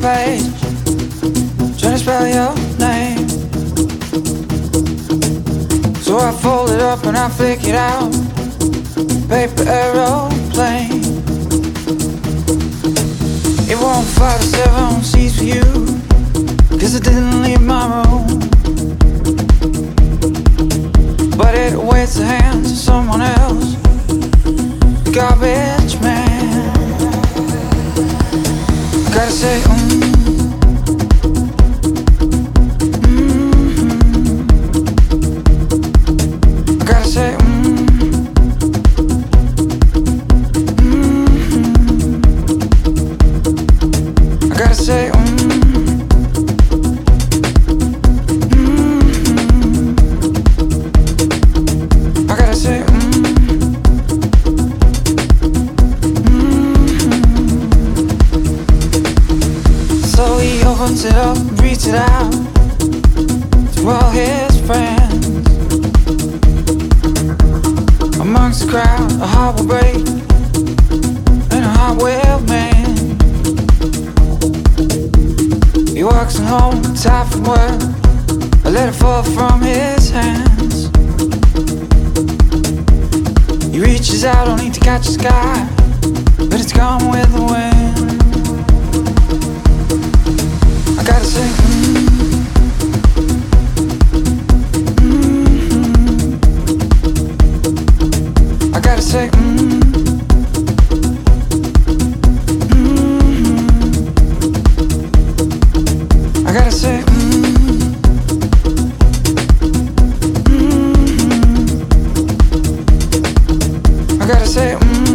page, trying to spell your name. So I fold it up and I flick it out, paper aeroplane. It won't fly to seven seas for you, cause I didn't leave my room. But it awaits the hands of someone else, gotta say, mm. Mhm. I gotta say, mm. So he opens it up, reads it out to all his friends. Amongst the crowd, a heart will break, He walks home, tired from work, a letter fall from his hands. He reaches out only to catch the sky, but it's gone with the wind. I gotta say, mm, mm, I gotta say, mm, gotta say, mm,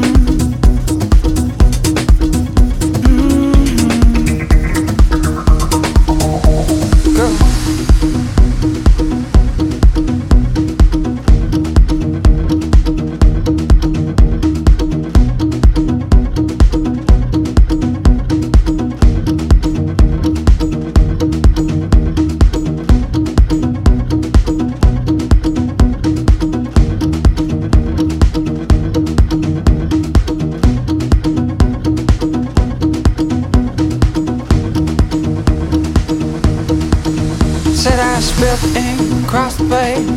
ink across the page,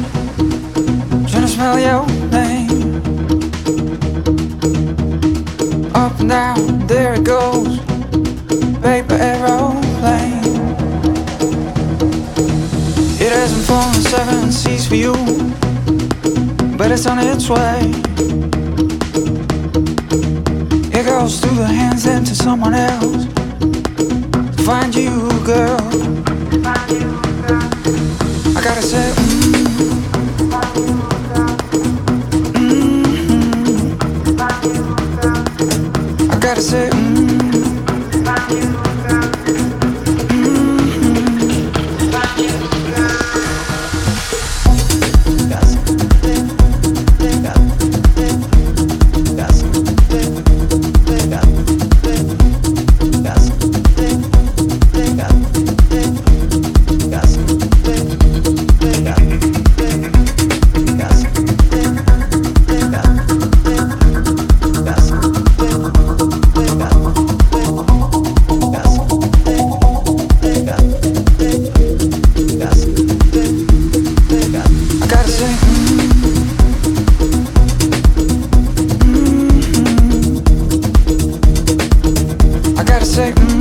trying to smell your name. Up and down, there it goes, paper aeroplane. It hasn't flown seven seas for you, but it's on its way. It goes through the hands into someone else. To find you, girl. take